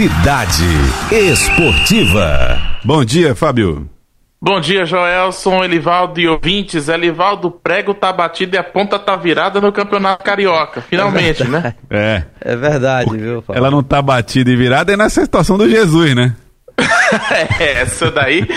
Cidade Esportiva. Bom dia, Fábio. Bom dia, Joelson, Elivaldo e ouvintes. Elivaldo, prego tá batido e a ponta tá virada no Campeonato Carioca. Finalmente, é né? É. É verdade, viu, Fábio? Ela não tá batida e virada é nessa situação do Jesus, né? é, essa daí,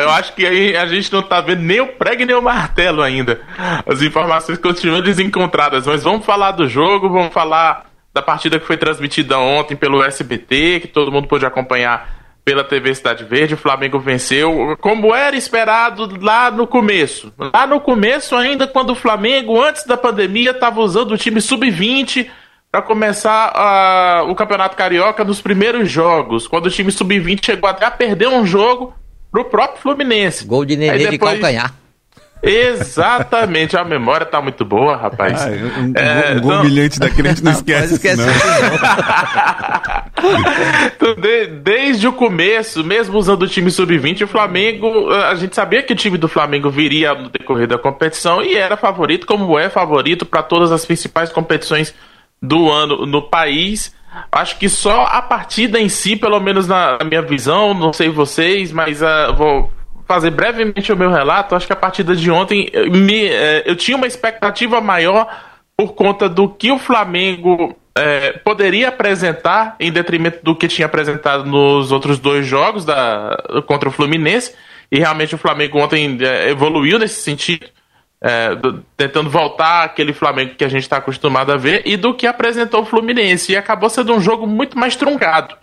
eu acho que aí a gente não tá vendo nem o prego nem o martelo ainda. As informações continuam desencontradas, mas vamos falar do jogo, vamos falar da partida que foi transmitida ontem pelo SBT, que todo mundo pôde acompanhar pela TV Cidade Verde. O Flamengo venceu, como era esperado lá no começo. Lá no começo, ainda quando o Flamengo, antes da pandemia, estava usando o time sub-20 para começar uh, o Campeonato Carioca nos primeiros jogos. Quando o time sub-20 chegou até a perder um jogo pro próprio Fluminense. Gol de Nenê depois... de calcanhar. Exatamente, a memória tá muito boa, rapaz. Ah, um, é, um gol então... daquele a gente não esquece. esquece não. então, de, desde o começo, mesmo usando o time sub-20, o Flamengo, a gente sabia que o time do Flamengo viria no decorrer da competição e era favorito, como é favorito para todas as principais competições do ano no país. Acho que só a partida em si, pelo menos na minha visão, não sei vocês, mas uh, vou fazer brevemente o meu relato, acho que a partida de ontem eh, me, é, eu tinha uma expectativa maior por conta do que o Flamengo é, poderia apresentar em detrimento do que tinha apresentado nos outros dois jogos da, contra o Fluminense. E realmente o Flamengo ontem é, evoluiu nesse sentido, do, tentando voltar aquele Flamengo que a gente está acostumado a ver, e do que apresentou o Fluminense. E acabou sendo um jogo muito mais truncado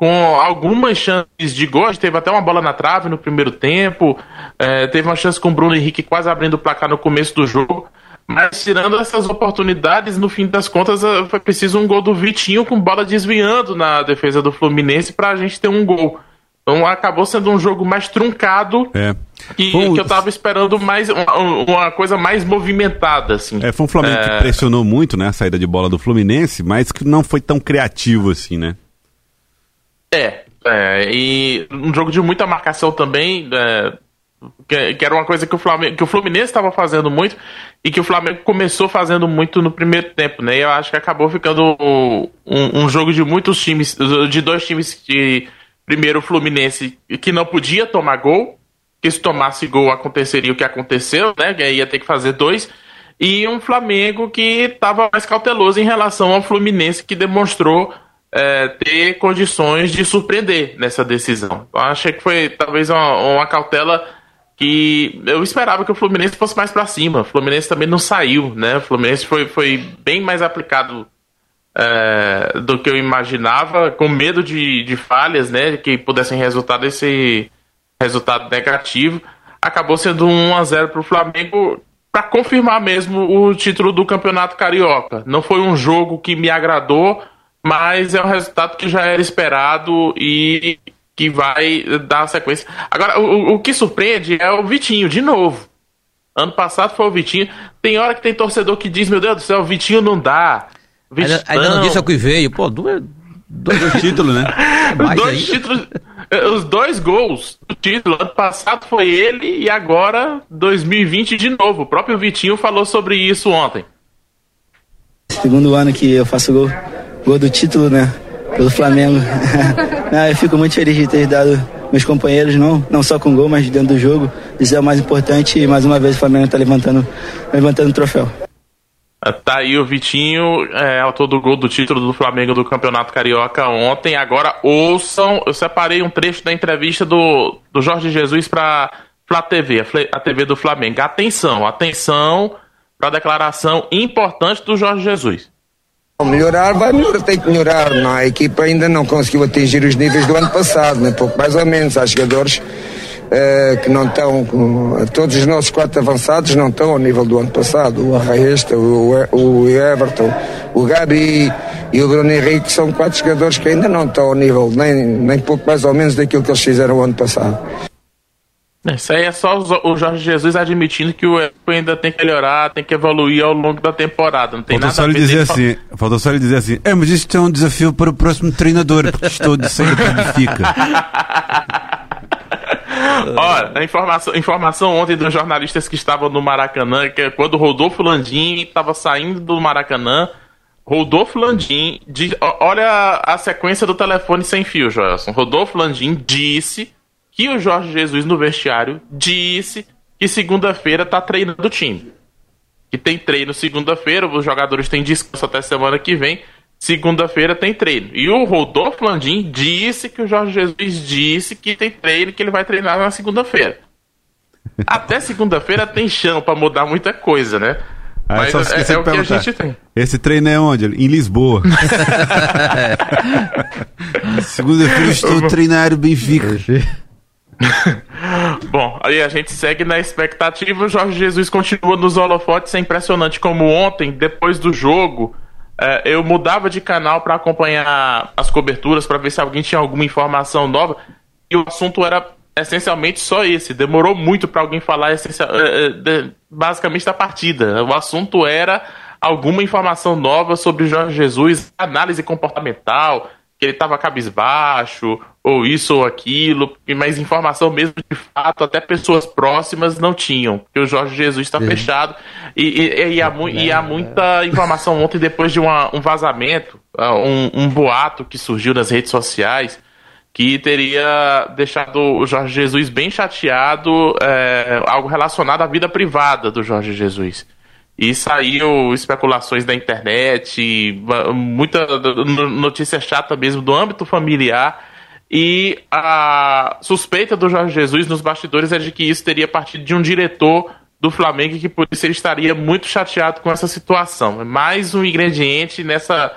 com algumas chances de gol. Teve até uma bola na trave no primeiro tempo. É, teve uma chance com o Bruno Henrique quase abrindo o placar no começo do jogo. Mas tirando essas oportunidades, no fim das contas, é, foi preciso um gol do Vitinho com bola desviando na defesa do Fluminense para a gente ter um gol. Então acabou sendo um jogo mais truncado é. que, que eu estava esperando mais uma, uma, coisa mais movimentada. Assim. É, foi um Flamengo é... que pressionou muito né, a saída de bola do Fluminense, mas que não foi tão criativo assim, né? É, é, e um jogo de muita marcação também, é, que, que, era uma coisa que o Flamengo, que o Fluminense estava fazendo muito e que o Flamengo começou fazendo muito no primeiro tempo, né? E eu acho que acabou ficando um, um jogo de muitos times, de dois times de primeiro o Fluminense que não podia tomar gol, que se tomasse gol aconteceria o que aconteceu, né? Que ia ter que fazer dois. E um Flamengo que estava mais cauteloso em relação ao Fluminense que demonstrou é, ter condições de surpreender nessa decisão. Eu achei que foi talvez uma, uma, cautela que eu esperava que o Fluminense fosse mais para cima. O Fluminense também não saiu, né? O Fluminense foi, foi bem mais aplicado é, do que eu imaginava, com medo de, de falhas, né? Que pudessem resultar desse resultado negativo. Acabou sendo um 1 a 0 para o Flamengo para confirmar mesmo o título do Campeonato Carioca. Não foi um jogo que me agradou mas é um resultado que já era esperado e que vai dar sequência. Agora, o, o que surpreende é o Vitinho, de novo. Ano passado foi o Vitinho. Tem hora que tem torcedor que diz: Meu Deus do céu, o Vitinho não dá. Ainda, ainda, não disse o que veio. Pô, dois, dois títulos, né? dois títulos. Os dois gols do título. Ano passado foi ele e agora 2020 de novo. O próprio Vitinho falou sobre isso ontem. Segundo ano que eu faço gol gol do título, né? Pelo Flamengo. ah, eu fico muito feliz de ter dado meus companheiros, não, não só com gol, mas dentro do jogo. Isso é o mais importante e mais uma vez o Flamengo está levantando, levantando o troféu. Tá aí o Vitinho, é, autor do gol do título do Flamengo do Campeonato Carioca ontem. Agora ouçam, eu separei um trecho da entrevista do, do Jorge Jesus para Flá TV, a TV do Flamengo. Atenção, atenção para a declaração importante do Jorge Jesus. Melhorar vai melhorar, tem que melhorar. Não, a equipa ainda não conseguiu atingir os níveis do ano passado, né? pouco mais ou menos. Há jogadores uh, que não estão, todos os nossos quatro avançados não estão ao nível do ano passado. O Arraesta, o, o Everton, o Gabi e o Bruno Henrique são quatro jogadores que ainda não estão ao nível, nem, nem pouco mais ou menos daquilo que eles fizeram o ano passado. Isso aí é só o Jorge Jesus admitindo que o elenco ainda tem que melhorar, tem que evoluir ao longo da temporada. Não tem falta nada só a ver dizer assim, fal... Falta só lhe dizer assim, é, mas isto é um desafio para o próximo treinador, porque estou de sair para Benfica. Olha, a informação, informação ontem dos jornalistas que estavam no Maracanã, que é quando o Rodolfo Landim estava saindo do Maracanã, Rodolfo Landim, de, olha a sequência do telefone sem fio, Joelson. Rodolfo Landim disse que o Jorge Jesus no vestiário disse que segunda-feira tá treinando o time. Que tem treino segunda-feira, os jogadores têm descanso até semana que vem. Segunda-feira tem treino. E o Rodolfo Landim disse que o Jorge Jesus disse que tem treino, que ele vai treinar na segunda-feira. Até segunda-feira tem chão para mudar muita coisa, né? Ah, Mas só é, é o que a gente tem. Esse treino é onde? Em Lisboa. Segunda-feira eu estou treinando Benfica. Bom, aí a gente segue na expectativa. O Jorge Jesus continua nos holofotes. É impressionante como ontem, depois do jogo, eh, eu mudava de canal para acompanhar as coberturas, para ver se alguém tinha alguma informação nova. E o assunto era essencialmente só esse. Demorou muito para alguém falar essencial, eh, eh, de- basicamente da partida. O assunto era alguma informação nova sobre Jorge Jesus, análise comportamental, que ele estava cabisbaixo, ou isso ou aquilo, mas informação mesmo de fato, até pessoas próximas não tinham, porque o Jorge Jesus está fechado. E, e- e há, mu- e há muita informação ontem, depois de uma- um vazamento, ah, um, um boato que surgiu nas redes sociais, que teria deixado o Jorge Jesus bem chateado, é, algo relacionado à vida privada do Jorge Jesus. E saiu especulações da internet, muita no- notícia chata mesmo do âmbito familiar. E a suspeita do Jorge Jesus nos bastidores é de que isso teria partido de um diretor do Flamengo que por isso ele estaria muito chateado com essa situação. É mais um ingrediente nessa,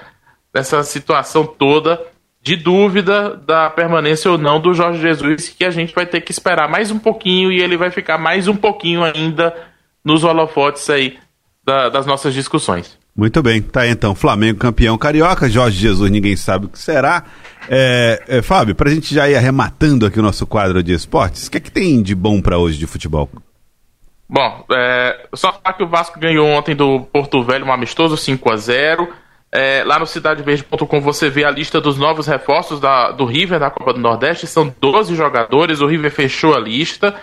nessa situação toda de dúvida da permanência ou não do Jorge Jesus, que a gente vai ter que esperar mais um pouquinho e ele vai ficar mais um pouquinho ainda nos holofotes aí da- das nossas discussões. Muito bem, tá aí então. Flamengo campeão carioca, Jorge Jesus, ninguém sabe o que será. É, é, Fábio, pra gente já ir arrematando aqui o nosso quadro de esportes, o que é que tem de bom pra hoje de futebol? Bom, é, só falar que o Vasco ganhou ontem do Porto Velho um amistoso 5 a 0 É, lá no cidadeverde.com você vê a lista dos novos reforços da- do River da Copa do Nordeste. São 12 jogadores, o River fechou a lista.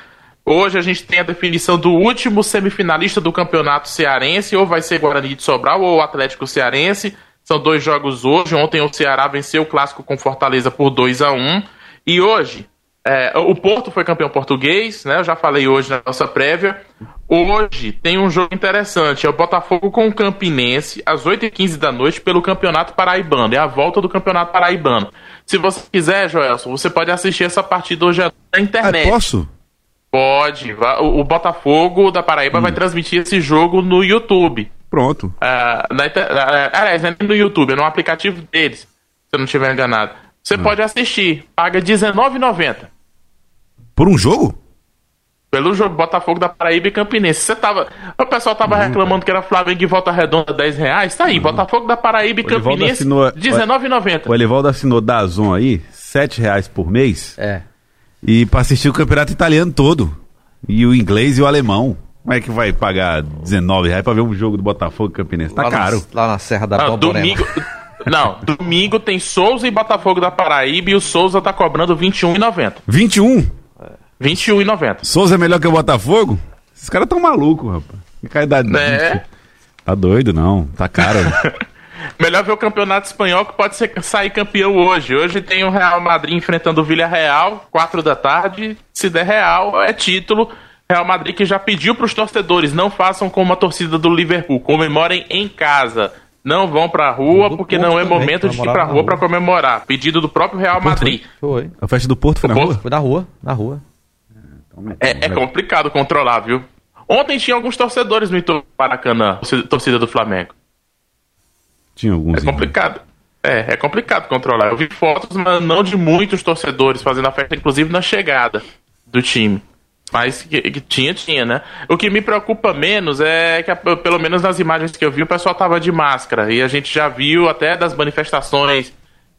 Hoje a gente tem a definição do último semifinalista do campeonato cearense, ou vai ser Guarani de Sobral ou Atlético Cearense. São dois jogos hoje. Ontem o Ceará venceu o clássico com Fortaleza por 2 a 1 E hoje, é, o Porto foi campeão português, né? Eu já falei hoje na nossa prévia. Hoje tem um jogo interessante, é o Botafogo com o Campinense, às 8h15 da noite, pelo Campeonato Paraibano. É a volta do Campeonato Paraibano. Se você quiser, Joelson, você pode assistir essa partida hoje na Ah, internet. posso? Pode. O o Botafogo da Paraíba vai transmitir esse jogo no YouTube. Pronto. Ah, na inter- ah, aliás, é no YouTube, é no aplicativo deles, se eu não estiver enganado. Você pode assistir, paga R$19,90 Por um jogo? pelo jogo Botafogo da Paraíba e Campinense. Você tava, o pessoal tava reclamando que era Flamengo e Volta Redonda 10 reais. Tá aí, Botafogo da Paraíba e O Elivaldo Campinense assinou- R$19,90. O Elivaldo assinou da Zon aí, sete reais por mês, É. e pra assistir o campeonato italiano todo. E o inglês e o alemão. Como é que vai pagar 19 reais pra ver um jogo do Botafogo Campinense? Tá lá caro. Na, lá na Serra da Ah, domingo. Não, domingo tem Souza e Botafogo da Paraíba e o Souza tá cobrando R$21,90. 21? 21,90. Souza é melhor que o Botafogo? Esses caras tão malucos, rapaz. Que caridade É. Tá doido, não. Tá caro. Melhor ver o campeonato espanhol que pode ser, sair campeão hoje. Hoje tem o Real Madrid enfrentando o Villarreal, 4 da tarde. Se der Real, é título. Real Madrid que já pediu para os torcedores não façam como a torcida do Liverpool, comemorem em casa. Não vão pra rua Do porque Porto não é também, momento de ir pra rua para comemorar. Pedido do próprio Real Madrid. Foi. a festa do Porto foi na rua? Foi na rua, na rua. É, é complicado controlar, viu? Ontem tinha alguns torcedores no Maracanã, torcida- torcida do Flamengo. Tinha alguns. É complicado. É, é complicado controlar. Eu vi fotos, mas não de muitos torcedores fazendo a festa, inclusive na chegada do time. Mas que, que tinha, tinha, né? O que me preocupa menos é que, pelo menos nas imagens que eu vi, o pessoal tava de máscara. E a gente já viu até das manifestações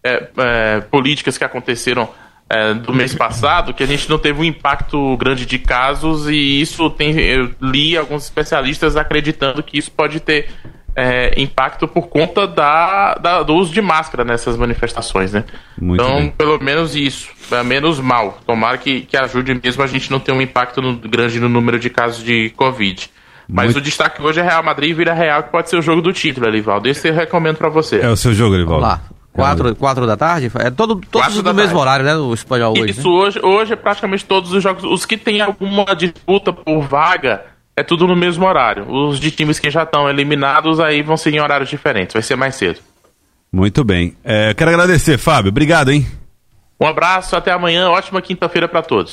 é, é, políticas que aconteceram é, do mês passado, que a gente não teve um impacto grande de casos, e isso tem. Eu li alguns especialistas acreditando que isso pode ter é, impacto por conta da, da- do uso de máscara nessas manifestações, né? Muito então, bem. pelo menos isso. É menos mal. Tomara que, que ajude mesmo a gente não ter um impacto no- grande no número de casos de Covid. Mas Muito- o destaque hoje é Real Madrid e Vila Real, que pode ser o jogo do título, Elivaldo. Esse eu recomendo pra você. É o seu jogo, Vamos Rivaldo. lá. Quatro, quatro da tarde? É todo, todos no mesmo tarde. horário, né? O espanhol hoje. Isso hoje, hoje é praticamente todos os jogos. Os que tem alguma disputa por vaga, é tudo no mesmo horário. Os de times que já estão eliminados aí vão ser em horários diferentes. Vai ser mais cedo. Muito bem. É, quero agradecer, Fábio. Obrigado, hein? Um abraço, até amanhã. Ótima quinta-feira pra todos.